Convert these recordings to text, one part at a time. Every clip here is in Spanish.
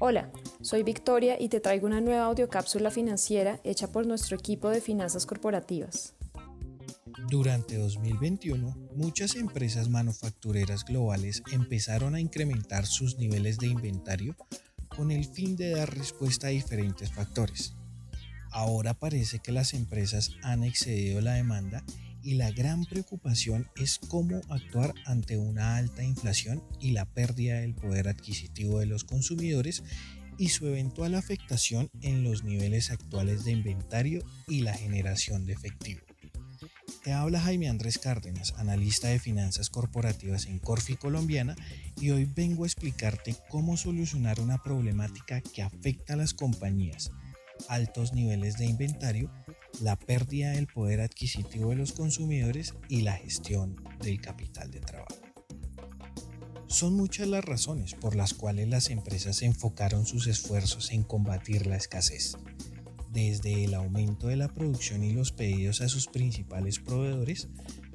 Hola, soy Victoria y te traigo una nueva audiocápsula financiera hecha por nuestro equipo de finanzas corporativas. Durante 2021, muchas empresas manufactureras globales empezaron a incrementar sus niveles de inventario con el fin de dar respuesta a diferentes factores. Ahora parece que las empresas han excedido la demanda y la gran preocupación es cómo actuar ante una alta inflación y la pérdida del poder adquisitivo de los consumidores y su eventual afectación en los niveles actuales de inventario y la generación de efectivo. Te habla Jaime Andrés Cárdenas, analista de finanzas corporativas en Corfi Colombiana, y hoy vengo a explicarte cómo solucionar una problemática que afecta a las compañías, altos niveles de inventario, la pérdida del poder adquisitivo de los consumidores y la gestión del capital de trabajo. Son muchas las razones por las cuales las empresas enfocaron sus esfuerzos en combatir la escasez desde el aumento de la producción y los pedidos a sus principales proveedores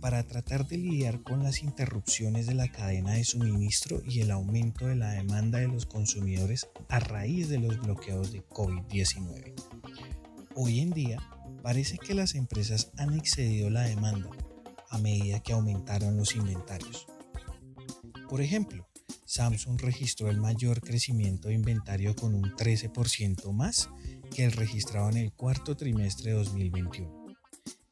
para tratar de lidiar con las interrupciones de la cadena de suministro y el aumento de la demanda de los consumidores a raíz de los bloqueos de COVID-19. Hoy en día, parece que las empresas han excedido la demanda a medida que aumentaron los inventarios. Por ejemplo, Samsung registró el mayor crecimiento de inventario con un 13% más que el registrado en el cuarto trimestre de 2021.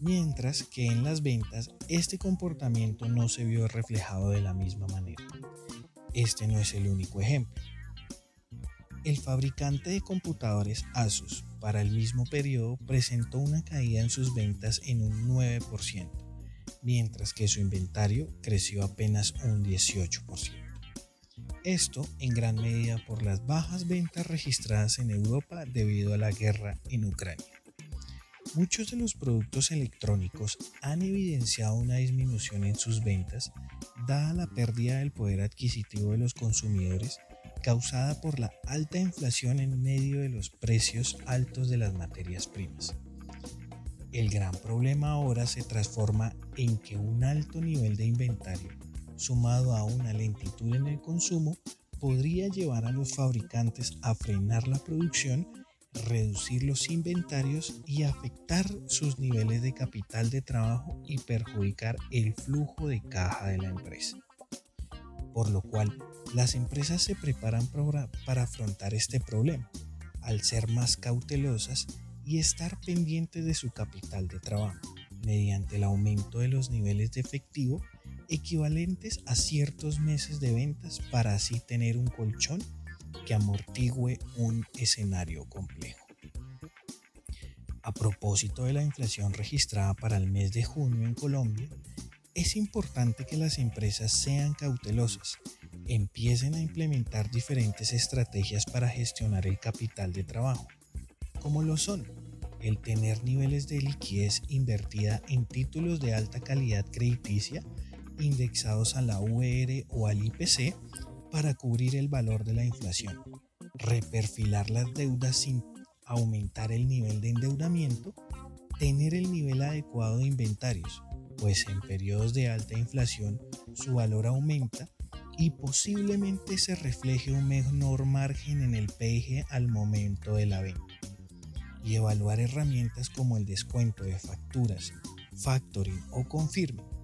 Mientras que en las ventas este comportamiento no se vio reflejado de la misma manera. Este no es el único ejemplo. El fabricante de computadores Asus para el mismo periodo presentó una caída en sus ventas en un 9%, mientras que su inventario creció apenas un 18%. Esto en gran medida por las bajas ventas registradas en Europa debido a la guerra en Ucrania. Muchos de los productos electrónicos han evidenciado una disminución en sus ventas dada la pérdida del poder adquisitivo de los consumidores causada por la alta inflación en medio de los precios altos de las materias primas. El gran problema ahora se transforma en que un alto nivel de inventario sumado a una lentitud en el consumo, podría llevar a los fabricantes a frenar la producción, reducir los inventarios y afectar sus niveles de capital de trabajo y perjudicar el flujo de caja de la empresa. Por lo cual, las empresas se preparan para afrontar este problema, al ser más cautelosas y estar pendientes de su capital de trabajo, mediante el aumento de los niveles de efectivo equivalentes a ciertos meses de ventas para así tener un colchón que amortigüe un escenario complejo. A propósito de la inflación registrada para el mes de junio en Colombia, es importante que las empresas sean cautelosas, empiecen a implementar diferentes estrategias para gestionar el capital de trabajo, como lo son el tener niveles de liquidez invertida en títulos de alta calidad crediticia indexados a la UR o al IPC para cubrir el valor de la inflación, reperfilar las deudas sin aumentar el nivel de endeudamiento, tener el nivel adecuado de inventarios, pues en periodos de alta inflación su valor aumenta y posiblemente se refleje un menor margen en el PIG al momento de la venta. Y evaluar herramientas como el descuento de facturas, factoring o confirme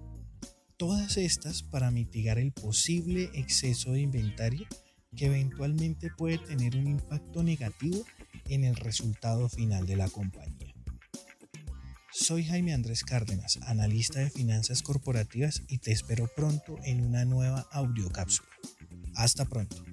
Todas estas para mitigar el posible exceso de inventario que eventualmente puede tener un impacto negativo en el resultado final de la compañía. Soy Jaime Andrés Cárdenas, analista de finanzas corporativas y te espero pronto en una nueva audiocápsula. Hasta pronto.